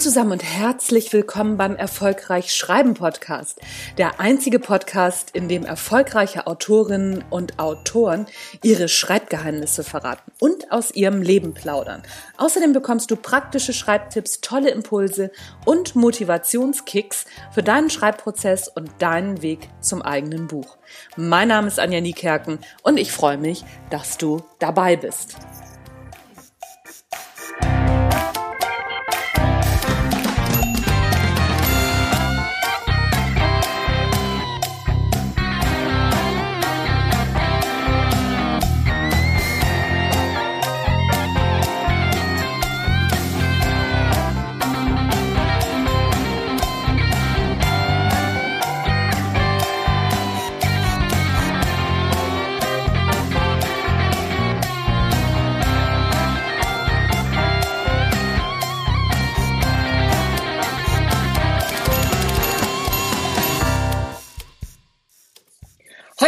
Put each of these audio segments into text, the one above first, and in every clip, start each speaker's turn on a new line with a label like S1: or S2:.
S1: Zusammen und herzlich willkommen beim Erfolgreich Schreiben Podcast. Der einzige Podcast, in dem erfolgreiche Autorinnen und Autoren ihre Schreibgeheimnisse verraten und aus ihrem Leben plaudern. Außerdem bekommst du praktische Schreibtipps, tolle Impulse und Motivationskicks für deinen Schreibprozess und deinen Weg zum eigenen Buch. Mein Name ist Anja Niekerken und ich freue mich, dass du dabei bist.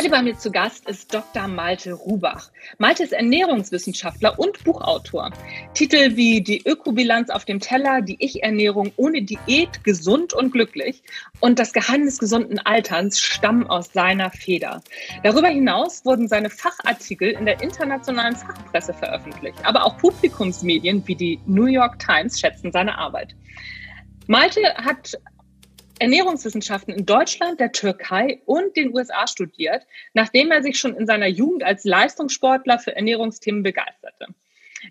S1: Heute bei mir zu Gast ist Dr. Malte Rubach. Malte ist Ernährungswissenschaftler und Buchautor. Titel wie Die Ökobilanz auf dem Teller, die Ich-Ernährung ohne Diät, gesund und glücklich und das Geheimnis gesunden Alterns stammen aus seiner Feder. Darüber hinaus wurden seine Fachartikel in der internationalen Fachpresse veröffentlicht, aber auch Publikumsmedien wie die New York Times schätzen seine Arbeit. Malte hat Ernährungswissenschaften in Deutschland, der Türkei und den USA studiert, nachdem er sich schon in seiner Jugend als Leistungssportler für Ernährungsthemen begeisterte.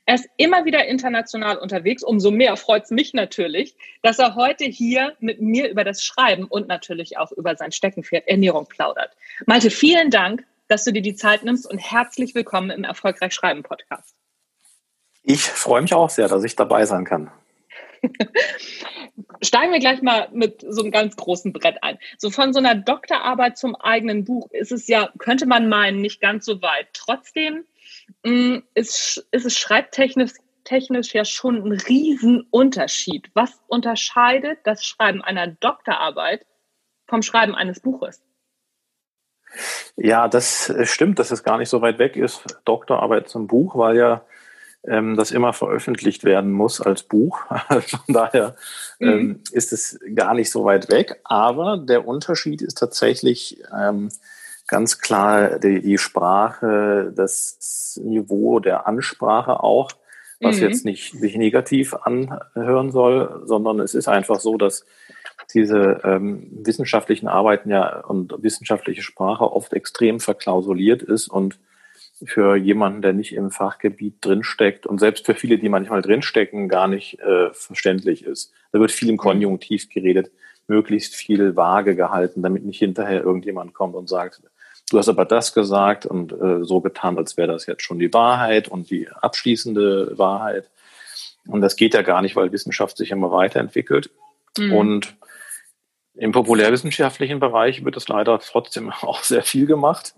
S1: Er ist immer wieder international unterwegs. Umso mehr freut es mich natürlich, dass er heute hier mit mir über das Schreiben und natürlich auch über sein Steckenpferd Ernährung plaudert. Malte, vielen Dank, dass du dir die Zeit nimmst und herzlich willkommen im Erfolgreich Schreiben Podcast.
S2: Ich freue mich auch sehr, dass ich dabei sein kann.
S1: Steigen wir gleich mal mit so einem ganz großen Brett ein. So von so einer Doktorarbeit zum eigenen Buch ist es ja, könnte man meinen, nicht ganz so weit. Trotzdem mm, ist, ist es schreibtechnisch technisch ja schon ein Riesenunterschied. Was unterscheidet das Schreiben einer Doktorarbeit vom Schreiben eines Buches?
S2: Ja, das stimmt, dass es gar nicht so weit weg ist, Doktorarbeit zum Buch, weil ja ähm, das immer veröffentlicht werden muss als Buch. Von daher mhm. ähm, ist es gar nicht so weit weg. Aber der Unterschied ist tatsächlich ähm, ganz klar die, die Sprache, das Niveau der Ansprache auch, was mhm. jetzt nicht sich negativ anhören soll, sondern es ist einfach so, dass diese ähm, wissenschaftlichen Arbeiten ja und wissenschaftliche Sprache oft extrem verklausuliert ist und für jemanden, der nicht im Fachgebiet drinsteckt und selbst für viele, die manchmal drinstecken, gar nicht äh, verständlich ist. Da wird viel im mhm. Konjunktiv geredet, möglichst viel vage gehalten, damit nicht hinterher irgendjemand kommt und sagt, du hast aber das gesagt und äh, so getan, als wäre das jetzt schon die Wahrheit und die abschließende Wahrheit. Und das geht ja gar nicht, weil Wissenschaft sich immer weiterentwickelt. Mhm. Und im populärwissenschaftlichen Bereich wird es leider trotzdem auch sehr viel gemacht.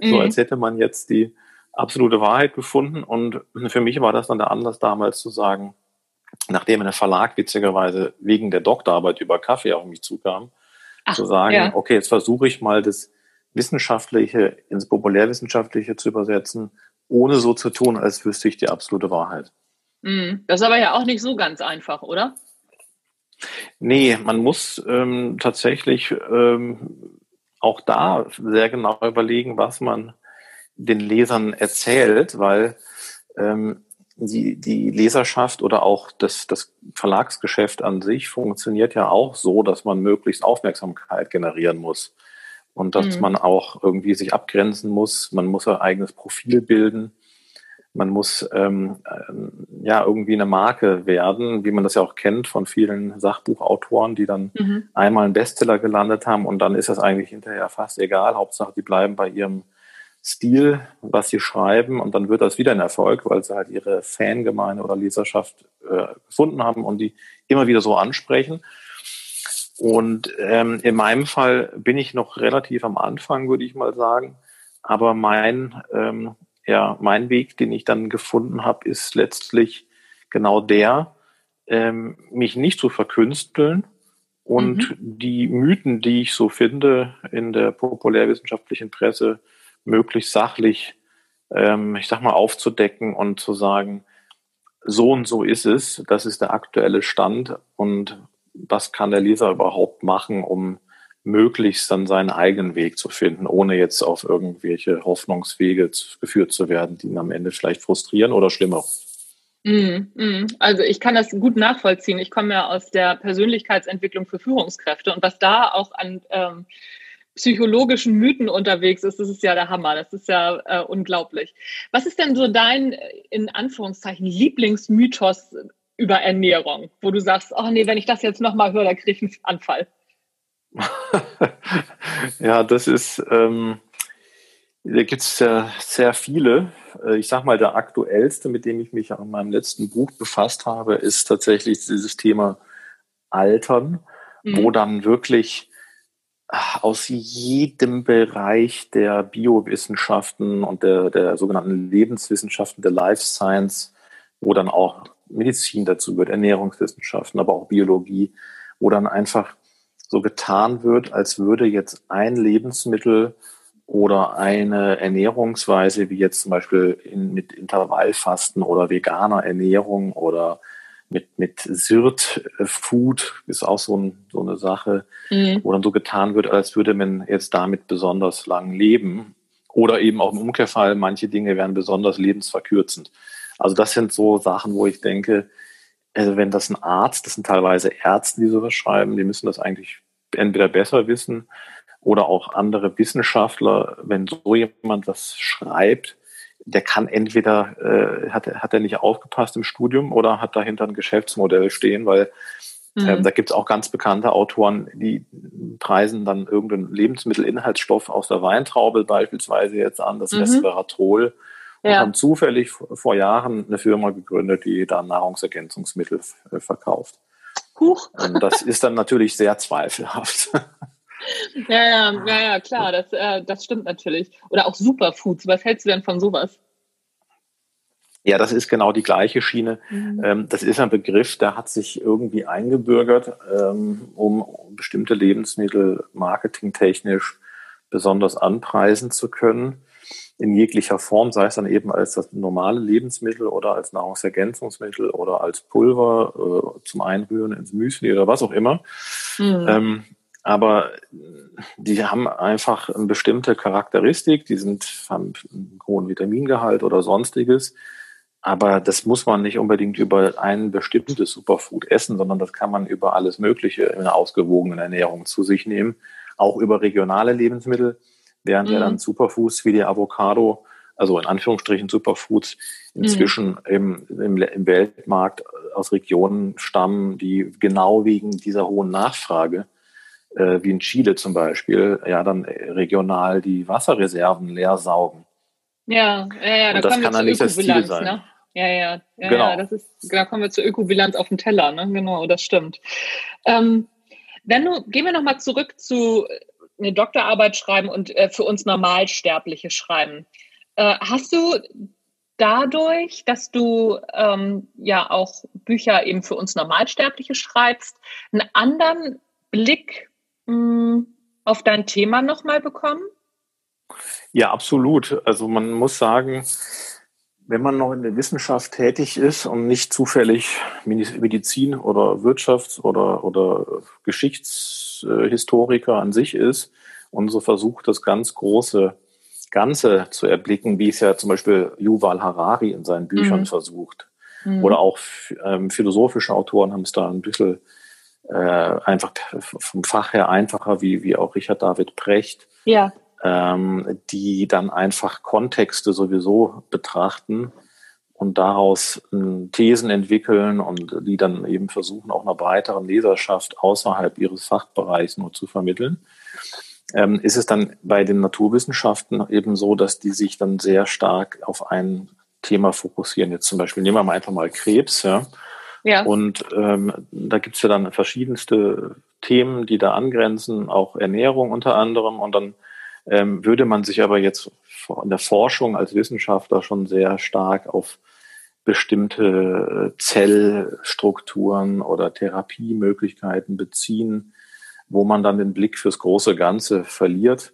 S2: Mhm. So als hätte man jetzt die absolute Wahrheit gefunden. Und für mich war das dann der Anlass damals zu sagen, nachdem ein Verlag witzigerweise wegen der Doktorarbeit über Kaffee auf mich zukam, Ach, zu sagen, ja. okay, jetzt versuche ich mal das Wissenschaftliche ins Populärwissenschaftliche zu übersetzen, ohne so zu tun, als wüsste ich die absolute Wahrheit.
S1: Mhm. Das ist aber ja auch nicht so ganz einfach, oder?
S2: Nee, man muss ähm, tatsächlich ähm, auch da sehr genau überlegen, was man den Lesern erzählt, weil ähm, die, die Leserschaft oder auch das, das Verlagsgeschäft an sich funktioniert ja auch so, dass man möglichst Aufmerksamkeit generieren muss und dass mhm. man auch irgendwie sich abgrenzen muss. Man muss ein eigenes Profil bilden. Man muss ähm, äh, ja irgendwie eine Marke werden, wie man das ja auch kennt von vielen Sachbuchautoren, die dann mhm. einmal einen Bestseller gelandet haben und dann ist das eigentlich hinterher fast egal. Hauptsache, die bleiben bei ihrem Stil, was sie schreiben und dann wird das wieder ein Erfolg, weil sie halt ihre Fangemeinde oder Leserschaft äh, gefunden haben und die immer wieder so ansprechen. Und ähm, in meinem Fall bin ich noch relativ am Anfang, würde ich mal sagen. Aber mein, ähm, ja, mein Weg, den ich dann gefunden habe, ist letztlich genau der, ähm, mich nicht zu verkünsteln und mhm. die Mythen, die ich so finde in der populärwissenschaftlichen Presse, möglichst sachlich, ähm, ich sag mal, aufzudecken und zu sagen, so und so ist es, das ist der aktuelle Stand und was kann der Leser überhaupt machen, um möglichst dann seinen eigenen Weg zu finden, ohne jetzt auf irgendwelche Hoffnungswege geführt zu werden, die ihn am Ende vielleicht frustrieren oder schlimmer.
S1: Mm, mm. Also ich kann das gut nachvollziehen. Ich komme ja aus der Persönlichkeitsentwicklung für Führungskräfte und was da auch an ähm, psychologischen Mythen unterwegs ist, das ist ja der Hammer. Das ist ja äh, unglaublich. Was ist denn so dein, in Anführungszeichen, Lieblingsmythos über Ernährung, wo du sagst, oh nee, wenn ich das jetzt nochmal höre, da kriege ich einen Anfall?
S2: ja, das ist, ähm, da gibt es ja sehr viele. Äh, ich sage mal, der aktuellste, mit dem ich mich an meinem letzten Buch befasst habe, ist tatsächlich dieses Thema Altern, mhm. wo dann wirklich aus jedem Bereich der Biowissenschaften und der, der sogenannten Lebenswissenschaften, der Life Science, wo dann auch Medizin dazu wird, Ernährungswissenschaften, aber auch Biologie, wo dann einfach so getan wird, als würde jetzt ein Lebensmittel oder eine Ernährungsweise, wie jetzt zum Beispiel in, mit Intervallfasten oder veganer Ernährung oder mit, mit Sirt Food ist auch so, ein, so eine Sache, mhm. wo dann so getan wird, als würde man jetzt damit besonders lang leben. Oder eben auch im Umkehrfall, manche Dinge werden besonders lebensverkürzend. Also das sind so Sachen, wo ich denke, also wenn das ein Arzt, das sind teilweise Ärzte, die sowas schreiben, die müssen das eigentlich entweder besser wissen oder auch andere Wissenschaftler, wenn so jemand was schreibt, der kann entweder, äh, hat, hat er nicht aufgepasst im Studium oder hat dahinter ein Geschäftsmodell stehen, weil mhm. ähm, da gibt es auch ganz bekannte Autoren, die preisen dann irgendeinen Lebensmittelinhaltsstoff aus der Weintraube beispielsweise jetzt an, das mhm. Resveratrol, und ja. haben zufällig vor Jahren eine Firma gegründet, die da Nahrungsergänzungsmittel verkauft. Huch. Und das ist dann natürlich sehr zweifelhaft.
S1: Ja, ja, ja, ja klar, das, äh, das stimmt natürlich. Oder auch Superfoods. Was hältst du denn von sowas?
S2: Ja, das ist genau die gleiche Schiene. Mhm. Ähm, das ist ein Begriff, der hat sich irgendwie eingebürgert, ähm, um bestimmte Lebensmittel marketingtechnisch besonders anpreisen zu können. In jeglicher Form, sei es dann eben als das normale Lebensmittel oder als Nahrungsergänzungsmittel oder als Pulver äh, zum Einrühren ins Müsli oder was auch immer. Mhm. Ähm, aber die haben einfach eine bestimmte Charakteristik, die sind, haben einen hohen Vitamingehalt oder sonstiges. Aber das muss man nicht unbedingt über ein bestimmtes Superfood essen, sondern das kann man über alles Mögliche in einer ausgewogenen Ernährung zu sich nehmen. Auch über regionale Lebensmittel, während mhm. ja dann Superfoods wie die Avocado, also in Anführungsstrichen Superfoods, inzwischen mhm. im, im, im Weltmarkt aus Regionen stammen, die genau wegen dieser hohen Nachfrage äh, wie in Chile zum Beispiel, ja, dann regional die Wasserreserven leer saugen.
S1: Ja, ja, ja.
S2: Da Und das kann dann nicht das Ziel sein. Ne?
S1: Ja, ja, ja, genau. ja, das ist, da kommen wir zur Ökobilanz auf dem Teller, ne? Genau, das stimmt. Ähm, wenn du, gehen wir nochmal zurück zu eine Doktorarbeit schreiben und äh, für uns Normalsterbliche schreiben. Äh, hast du dadurch, dass du ähm, ja auch Bücher eben für uns Normalsterbliche schreibst, einen anderen Blick mh, auf dein Thema nochmal bekommen?
S2: Ja, absolut. Also man muss sagen, wenn man noch in der Wissenschaft tätig ist und nicht zufällig Medizin oder Wirtschafts- oder, oder Geschichtshistoriker an sich ist und so versucht, das ganz große Ganze zu erblicken, wie es ja zum Beispiel Yuval Harari in seinen Büchern mhm. versucht. Mhm. Oder auch ähm, philosophische Autoren haben es da ein bisschen äh, einfach vom Fach her einfacher, wie, wie auch Richard David Brecht, ja. Ähm, die dann einfach Kontexte sowieso betrachten und daraus äh, Thesen entwickeln und die dann eben versuchen, auch einer breiteren Leserschaft außerhalb ihres Fachbereichs nur zu vermitteln. Ähm, ist es dann bei den Naturwissenschaften eben so, dass die sich dann sehr stark auf ein Thema fokussieren. Jetzt zum Beispiel nehmen wir mal einfach mal Krebs, ja. Ja. Und ähm, da gibt's ja dann verschiedenste Themen, die da angrenzen, auch Ernährung unter anderem. Und dann ähm, würde man sich aber jetzt in der Forschung als Wissenschaftler schon sehr stark auf bestimmte äh, Zellstrukturen oder Therapiemöglichkeiten beziehen, wo man dann den Blick fürs große Ganze verliert,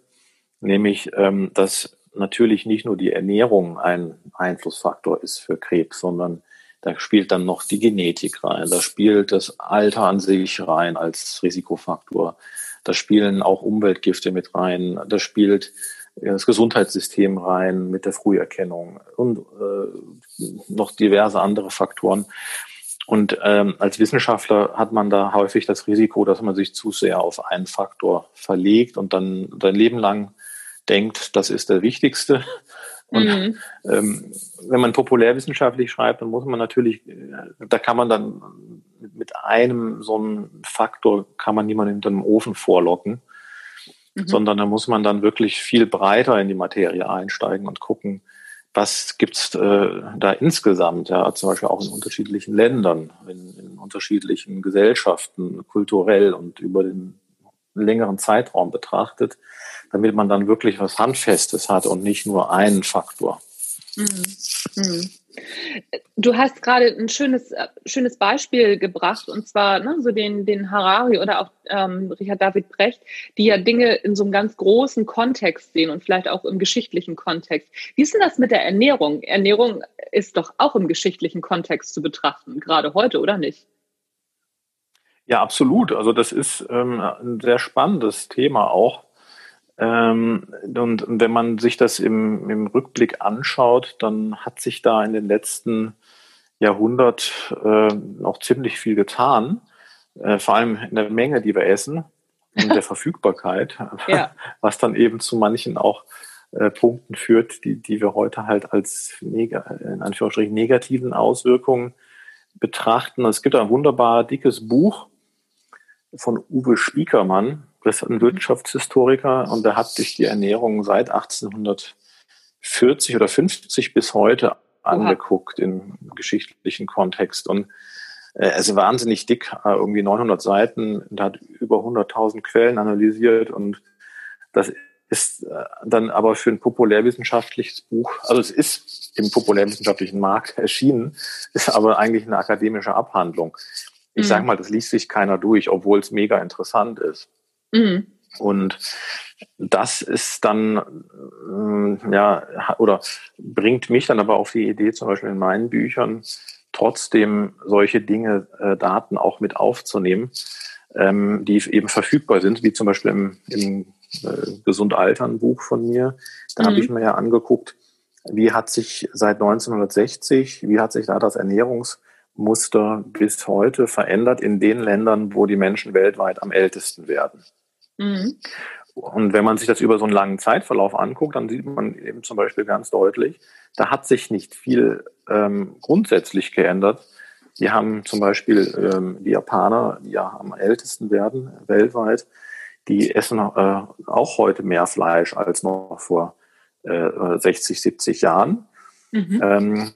S2: nämlich ähm, dass natürlich nicht nur die Ernährung ein Einflussfaktor ist für Krebs, sondern Da spielt dann noch die Genetik rein, da spielt das Alter an sich rein als Risikofaktor. Da spielen auch Umweltgifte mit rein, da spielt das Gesundheitssystem rein mit der Früherkennung und äh, noch diverse andere Faktoren. Und ähm, als Wissenschaftler hat man da häufig das Risiko, dass man sich zu sehr auf einen Faktor verlegt und dann sein Leben lang denkt, das ist der wichtigste. Und mhm. ähm, wenn man populärwissenschaftlich schreibt, dann muss man natürlich, äh, da kann man dann mit einem so einem Faktor kann man niemanden hinter dem Ofen vorlocken, mhm. sondern da muss man dann wirklich viel breiter in die Materie einsteigen und gucken, was gibt's äh, da insgesamt, ja, zum Beispiel auch in unterschiedlichen Ländern, in, in unterschiedlichen Gesellschaften, kulturell und über den längeren Zeitraum betrachtet, damit man dann wirklich was Handfestes hat und nicht nur einen Faktor. Mhm.
S1: Mhm. Du hast gerade ein schönes, äh, schönes Beispiel gebracht, und zwar ne, so den, den Harari oder auch ähm, Richard David Brecht, die ja Dinge in so einem ganz großen Kontext sehen und vielleicht auch im geschichtlichen Kontext. Wie ist denn das mit der Ernährung? Ernährung ist doch auch im geschichtlichen Kontext zu betrachten, gerade heute, oder nicht?
S2: Ja, absolut. Also das ist ähm, ein sehr spannendes Thema auch. Ähm, und wenn man sich das im, im Rückblick anschaut, dann hat sich da in den letzten Jahrhundert äh, noch ziemlich viel getan, äh, vor allem in der Menge, die wir essen und der Verfügbarkeit, ja. was dann eben zu manchen auch äh, Punkten führt, die, die wir heute halt als neg in Anführungsstrichen negativen Auswirkungen betrachten. Es gibt ein wunderbar dickes Buch, von Uwe Spiekermann. Das ist ein Wirtschaftshistoriker und der hat sich die Ernährung seit 1840 oder 50 bis heute angeguckt im geschichtlichen Kontext. Und äh, er ist wahnsinnig dick, äh, irgendwie 900 Seiten und hat über 100.000 Quellen analysiert und das ist äh, dann aber für ein populärwissenschaftliches Buch, also es ist im populärwissenschaftlichen Markt erschienen, ist aber eigentlich eine akademische Abhandlung. Ich mhm. sage mal, das liest sich keiner durch, obwohl es mega interessant ist. Mhm. Und das ist dann, äh, ja, oder bringt mich dann aber auf die Idee, zum Beispiel in meinen Büchern, trotzdem solche Dinge, äh, Daten auch mit aufzunehmen, ähm, die eben verfügbar sind, wie zum Beispiel im, im äh, Gesund Altern Buch von mir. Da mhm. habe ich mir ja angeguckt, wie hat sich seit 1960, wie hat sich da das Ernährungs- Muster bis heute verändert in den Ländern, wo die Menschen weltweit am ältesten werden. Mhm. Und wenn man sich das über so einen langen Zeitverlauf anguckt, dann sieht man eben zum Beispiel ganz deutlich, da hat sich nicht viel ähm, grundsätzlich geändert. Die haben zum Beispiel ähm, die Japaner, die ja am ältesten werden weltweit, die essen äh, auch heute mehr Fleisch als noch vor äh, 60, 70 Jahren. Mhm. Ähm,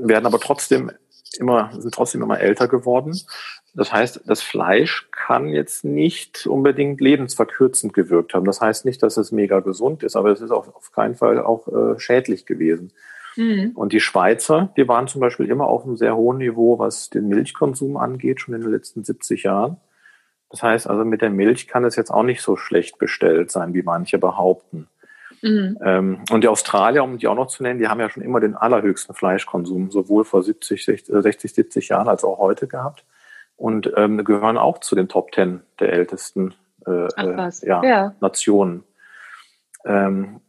S2: werden aber trotzdem immer, sind trotzdem immer älter geworden. Das heißt, das Fleisch kann jetzt nicht unbedingt lebensverkürzend gewirkt haben. Das heißt nicht, dass es mega gesund ist, aber es ist auf, auf keinen Fall auch äh, schädlich gewesen. Mhm. Und die Schweizer, die waren zum Beispiel immer auf einem sehr hohen Niveau, was den Milchkonsum angeht, schon in den letzten 70 Jahren. Das heißt also, mit der Milch kann es jetzt auch nicht so schlecht bestellt sein, wie manche behaupten. Mhm. Ähm, und die Australier, um die auch noch zu nennen, die haben ja schon immer den allerhöchsten Fleischkonsum, sowohl vor 70, 60, 70 Jahren als auch heute gehabt. Und ähm, gehören auch zu den Top Ten der ältesten äh, Ach, äh, ja, ja. Nationen. Ähm,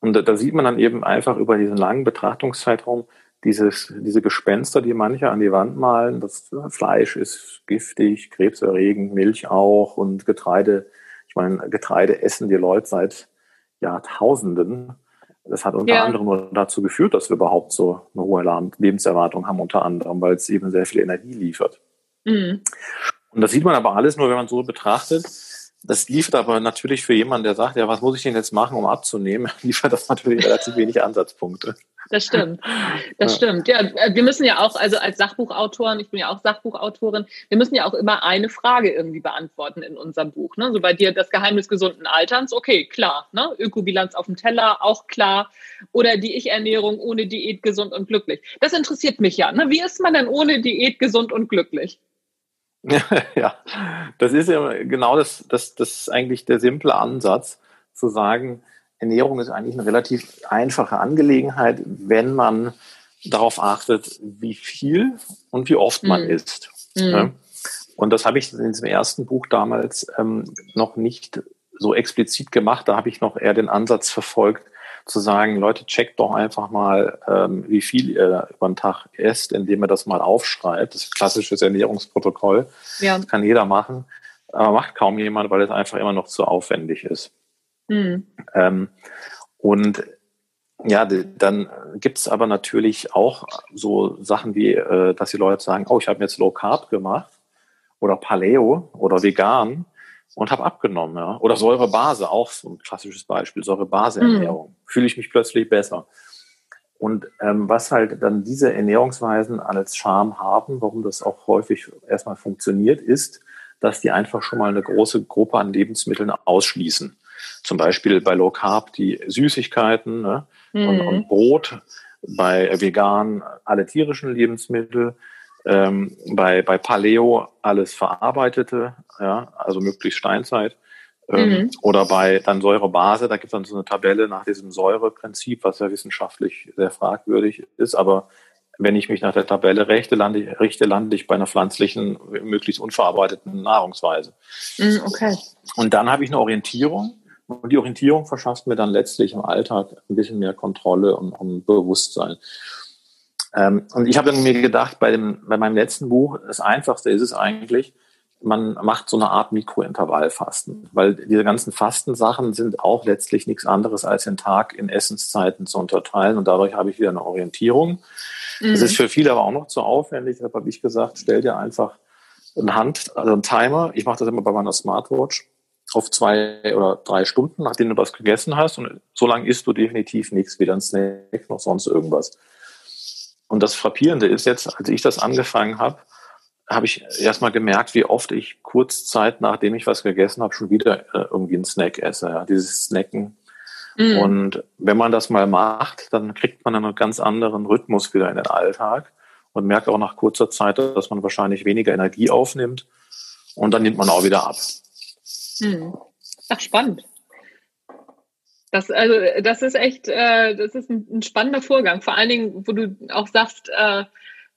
S2: und da, da sieht man dann eben einfach über diesen langen Betrachtungszeitraum dieses, diese Gespenster, die manche an die Wand malen. Das Fleisch ist giftig, krebserregend, Milch auch und Getreide. Ich meine, Getreide essen die Leute seit Jahrtausenden. Das hat unter ja. anderem nur dazu geführt, dass wir überhaupt so eine hohe Lebenserwartung haben, unter anderem, weil es eben sehr viel Energie liefert. Mhm. Und das sieht man aber alles nur, wenn man so betrachtet. Das liefert aber natürlich für jemanden, der sagt, ja, was muss ich denn jetzt machen, um abzunehmen, liefert das natürlich relativ wenig Ansatzpunkte.
S1: Das stimmt. Das ja. stimmt. Ja, wir müssen ja auch, also als Sachbuchautoren, ich bin ja auch Sachbuchautorin, wir müssen ja auch immer eine Frage irgendwie beantworten in unserem Buch. Ne? So bei dir das Geheimnis gesunden Alterns, okay, klar. Ne? Ökobilanz auf dem Teller, auch klar. Oder die Ich-Ernährung ohne Diät gesund und glücklich. Das interessiert mich ja. Ne? Wie ist man denn ohne Diät gesund und glücklich?
S2: ja, das ist ja genau das, das, das ist eigentlich der simple Ansatz, zu sagen, Ernährung ist eigentlich eine relativ einfache Angelegenheit, wenn man darauf achtet, wie viel und wie oft man mhm. isst. Mhm. Und das habe ich in diesem ersten Buch damals ähm, noch nicht so explizit gemacht. Da habe ich noch eher den Ansatz verfolgt, zu sagen, Leute, checkt doch einfach mal, ähm, wie viel ihr über den Tag esst, indem ihr das mal aufschreibt. Das ist klassisches Ernährungsprotokoll. Ja. Das kann jeder machen. Aber macht kaum jemand, weil es einfach immer noch zu aufwendig ist. Mhm. Ähm, und ja, dann gibt's aber natürlich auch so Sachen wie, äh, dass die Leute sagen, oh, ich habe jetzt Low Carb gemacht oder Paleo oder vegan und habe abgenommen. Ja. Oder Säurebase, auch so ein klassisches Beispiel, Säurebaseernährung. Mhm. Fühle ich mich plötzlich besser. Und ähm, was halt dann diese Ernährungsweisen als Charme haben, warum das auch häufig erstmal funktioniert, ist, dass die einfach schon mal eine große Gruppe an Lebensmitteln ausschließen. Zum Beispiel bei Low Carb die Süßigkeiten ne? mhm. und, und Brot, bei vegan alle tierischen Lebensmittel, ähm, bei, bei Paleo alles Verarbeitete, ja, also möglichst Steinzeit. Ähm, mhm. Oder bei dann Säurebase, da gibt es dann so eine Tabelle nach diesem Säureprinzip, was ja wissenschaftlich sehr fragwürdig ist. Aber wenn ich mich nach der Tabelle richte, lande ich, richte, lande ich bei einer pflanzlichen, möglichst unverarbeiteten Nahrungsweise.
S1: Mhm, okay.
S2: Und dann habe ich eine Orientierung. Und die Orientierung verschafft mir dann letztlich im Alltag ein bisschen mehr Kontrolle und, und Bewusstsein. Ähm, und ich habe dann mir gedacht, bei, dem, bei meinem letzten Buch, das Einfachste ist es eigentlich, man macht so eine Art Mikrointervallfasten, weil diese ganzen Fastensachen sind auch letztlich nichts anderes als den Tag in Essenszeiten zu unterteilen und dadurch habe ich wieder eine Orientierung. Mhm. Das ist für viele aber auch noch zu aufwendig, deshalb habe ich gesagt, stell dir einfach eine Hand, also einen Timer, ich mache das immer bei meiner Smartwatch, auf zwei oder drei Stunden, nachdem du was gegessen hast und so lange isst du definitiv nichts, weder ein Snack noch sonst irgendwas. Und das Frappierende ist jetzt, als ich das angefangen habe, habe ich erstmal gemerkt, wie oft ich kurz Zeit, nachdem ich was gegessen habe, schon wieder äh, irgendwie einen Snack esse. Ja, dieses Snacken. Mhm. Und wenn man das mal macht, dann kriegt man einen ganz anderen Rhythmus wieder in den Alltag und merkt auch nach kurzer Zeit, dass man wahrscheinlich weniger Energie aufnimmt und dann nimmt man auch wieder ab.
S1: Mhm. Ach, spannend. Das, also, das ist echt, äh, das ist ein, ein, spannender Vorgang. Vor allen Dingen, wo du auch sagst, äh,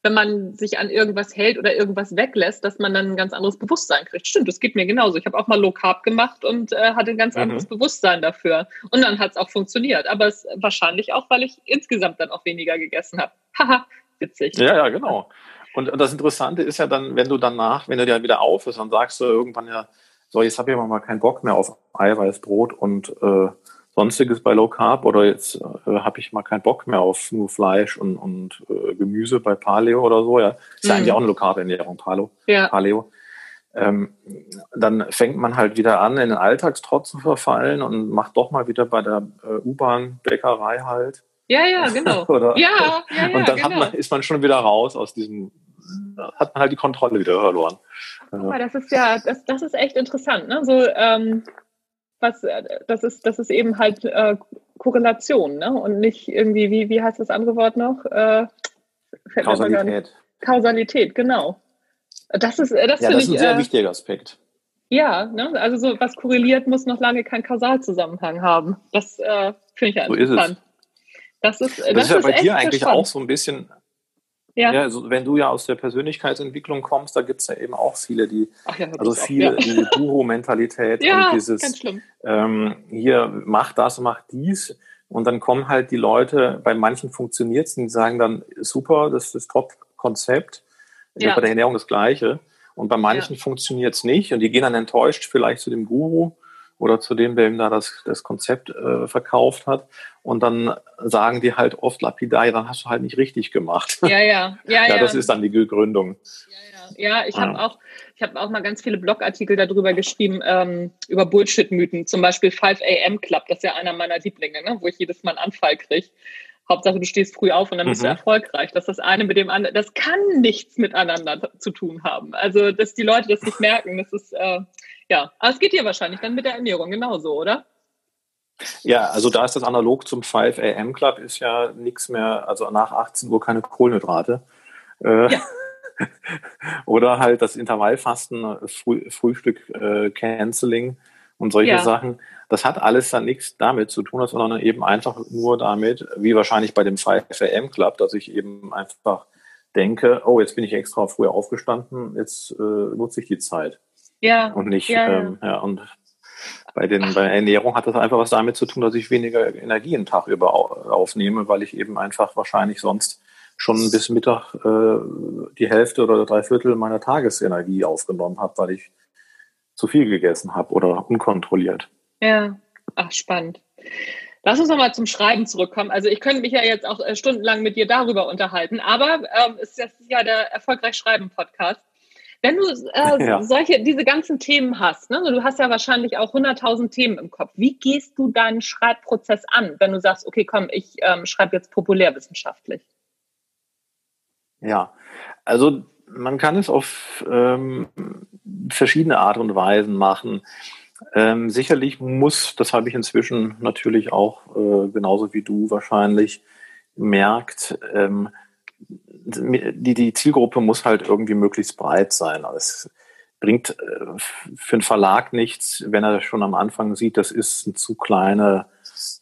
S1: wenn man sich an irgendwas hält oder irgendwas weglässt, dass man dann ein ganz anderes Bewusstsein kriegt. Stimmt, das geht mir genauso. Ich habe auch mal Low Carb gemacht und äh, hatte ein ganz mhm. anderes Bewusstsein dafür. Und dann hat es auch funktioniert. Aber es wahrscheinlich auch, weil ich insgesamt dann auch weniger gegessen habe. Haha, witzig.
S2: Ja, ja, genau. Und, und das Interessante ist ja dann, wenn du danach, wenn du dir wieder auf bist, dann sagst du irgendwann ja, so, jetzt habe ich mal keinen Bock mehr auf Eiweißbrot und äh, Sonstiges bei Low Carb oder jetzt äh, habe ich mal keinen Bock mehr auf nur Fleisch und, und äh, Gemüse bei Paleo oder so, ja. Ist ja mhm. eigentlich auch eine Low Carb Ernährung, Paleo. Ja. Paleo. Ähm, dann fängt man halt wieder an, in den Alltagstrott zu verfallen und macht doch mal wieder bei der äh, U-Bahn Bäckerei halt.
S1: Ja, ja, genau.
S2: Oder, ja, ja, ja, und dann genau. man, ist man schon wieder raus aus diesem, hat man halt die Kontrolle wieder verloren.
S1: Guck mal, das ist ja, das, das ist echt interessant, ne? So, ähm, was, äh, das ist, das ist eben halt äh, Korrelation, ne? Und nicht irgendwie, wie, wie heißt das andere Wort noch? Äh,
S2: Kausalität.
S1: Kausalität, genau. Das ist, äh, das,
S2: ja, das ist ein sehr äh, wichtiger Aspekt.
S1: Ja, ne? also so was korreliert, muss noch lange keinen Kausalzusammenhang haben. Das äh, finde ich ja
S2: so interessant. Ist es.
S1: Das ist,
S2: das, das ist ja bei dir eigentlich spannend. auch so ein bisschen ja. ja also wenn du ja aus der Persönlichkeitsentwicklung kommst, da gibt es ja eben auch viele, die, ja, also viele, auch, ja. diese Guru-Mentalität und dieses, ähm, hier mach das, mach dies. Und dann kommen halt die Leute, bei manchen funktioniert es, die sagen dann, super, das ist das Top-Konzept. Ja. Bei der Ernährung das Gleiche. Und bei manchen funktioniert es nicht und die gehen dann enttäuscht vielleicht zu dem Guru oder zu dem, der ihm da das, das Konzept äh, verkauft hat. Und dann sagen die halt oft lapidar, ja, dann hast du halt nicht richtig gemacht.
S1: Ja, ja, ja.
S2: ja, das ist dann die Begründung.
S1: Ja, ja. ja ich habe auch, ich habe auch mal ganz viele Blogartikel darüber geschrieben, ähm, über Bullshit-Mythen. Zum Beispiel 5 AM Club, das ist ja einer meiner Lieblinge, ne, wo ich jedes Mal einen Anfall kriege. Hauptsache, du stehst früh auf und dann bist mhm. du erfolgreich. Dass das eine mit dem anderen, das kann nichts miteinander zu tun haben. Also, dass die Leute das nicht merken, das ist, äh, ja, aber es geht dir wahrscheinlich dann mit der Ernährung genauso, oder?
S2: Ja, also da ist das analog zum 5 AM Club, ist ja nichts mehr, also nach 18 Uhr keine Kohlenhydrate. Äh, ja. oder halt das Intervallfasten, Früh, Frühstück äh, Canceling und solche ja. Sachen. Das hat alles dann nichts damit zu tun, sondern eben einfach nur damit, wie wahrscheinlich bei dem 5am Club, dass ich eben einfach denke, oh, jetzt bin ich extra früher aufgestanden, jetzt äh, nutze ich die Zeit.
S1: Ja.
S2: Und nicht, ja, ähm, ja und bei, den, bei Ernährung hat das einfach was damit zu tun, dass ich weniger Energie einen Tag über aufnehme, weil ich eben einfach wahrscheinlich sonst schon bis Mittag äh, die Hälfte oder drei Viertel meiner Tagesenergie aufgenommen habe, weil ich zu viel gegessen habe oder unkontrolliert.
S1: Ja, ach spannend. Lass uns nochmal zum Schreiben zurückkommen. Also ich könnte mich ja jetzt auch äh, stundenlang mit dir darüber unterhalten, aber ähm, es ist ja der Erfolgreich Schreiben Podcast. Wenn du äh, ja. solche, diese ganzen Themen hast, ne? du hast ja wahrscheinlich auch 100.000 Themen im Kopf. Wie gehst du deinen Schreibprozess an, wenn du sagst, okay, komm, ich ähm, schreibe jetzt populärwissenschaftlich?
S2: Ja, also man kann es auf ähm, verschiedene Art und Weisen machen. Ähm, sicherlich muss, das habe ich inzwischen natürlich auch äh, genauso wie du wahrscheinlich merkt, ähm, die, die Zielgruppe muss halt irgendwie möglichst breit sein. Also es bringt äh, für einen Verlag nichts, wenn er schon am Anfang sieht, das ist eine zu kleine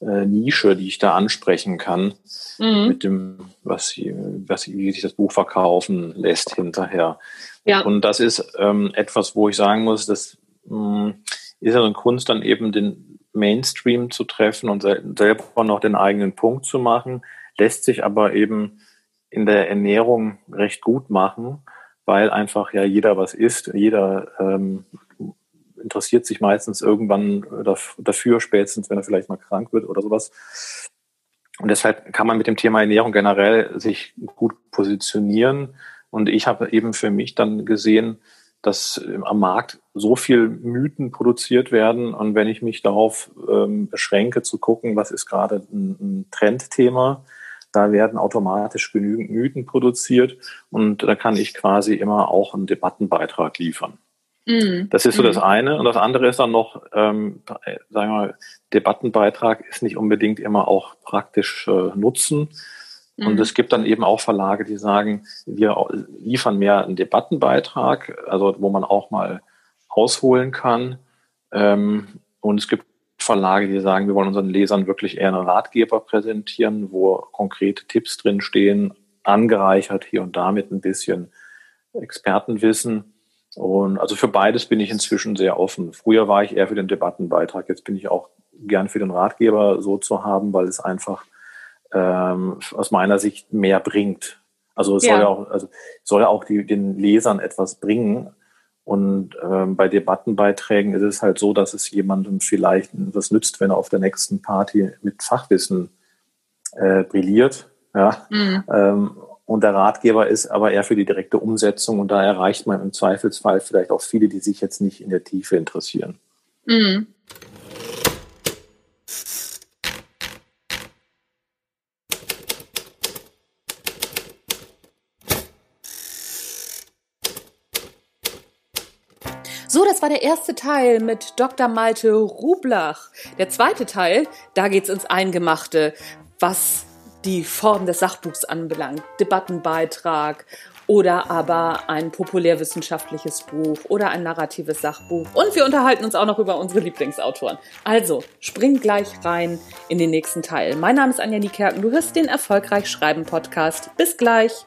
S2: äh, Nische, die ich da ansprechen kann, mhm. mit dem, was, was, wie sich das Buch verkaufen lässt hinterher. Ja. Und das ist ähm, etwas, wo ich sagen muss, das mh, mm, ist ja eine Kunst, dann eben den Mainstream zu treffen und selber noch den eigenen Punkt zu machen, lässt sich aber eben in der Ernährung recht gut machen, weil einfach ja jeder was isst, jeder ähm, interessiert sich meistens irgendwann dafür, spätestens wenn er vielleicht mal krank wird oder sowas. Und deshalb kann man mit dem Thema Ernährung generell sich gut positionieren. Und ich habe eben für mich dann gesehen, dass am Markt so viel Mythen produziert werden. Und wenn ich mich darauf ähm, beschränke, zu gucken, was ist gerade ein, ein Trendthema, da werden automatisch genügend Mythen produziert und da kann ich quasi immer auch einen Debattenbeitrag liefern. Mhm. Das ist so das mhm. eine. Und das andere ist dann noch, ähm, sagen wir mal, Debattenbeitrag ist nicht unbedingt immer auch praktisch äh, Nutzen. Und mhm. es gibt dann eben auch Verlage, die sagen, wir liefern mehr einen Debattenbeitrag, also wo man auch mal ausholen kann. Ähm, und es gibt Verlage, die sagen, wir wollen unseren Lesern wirklich eher einen Ratgeber präsentieren, wo konkrete Tipps drin stehen, angereichert hier und da mit ein bisschen Expertenwissen. Und also für beides bin ich inzwischen sehr offen. Früher war ich eher für den Debattenbeitrag. Jetzt bin ich auch gern für den Ratgeber so zu haben, weil es einfach ähm, aus meiner Sicht mehr bringt. Also es ja. soll ja auch, also soll auch die, den Lesern etwas bringen. Und ähm, bei Debattenbeiträgen ist es halt so, dass es jemandem vielleicht was nützt, wenn er auf der nächsten Party mit Fachwissen äh, brilliert. Ja. Mhm. Ähm, und der Ratgeber ist aber eher für die direkte Umsetzung und da erreicht man im Zweifelsfall vielleicht auch viele, die sich jetzt nicht in der Tiefe interessieren. Mhm.
S1: So, das war der erste Teil mit Dr. Malte Rublach. Der zweite Teil, da geht's ins Eingemachte, was die Form des Sachbuchs anbelangt, Debattenbeitrag oder aber ein populärwissenschaftliches Buch oder ein narratives Sachbuch. Und wir unterhalten uns auch noch über unsere Lieblingsautoren. Also, spring gleich rein in den nächsten Teil. Mein Name ist Anja Niekerken. Du hörst den Erfolgreich Schreiben Podcast. Bis gleich.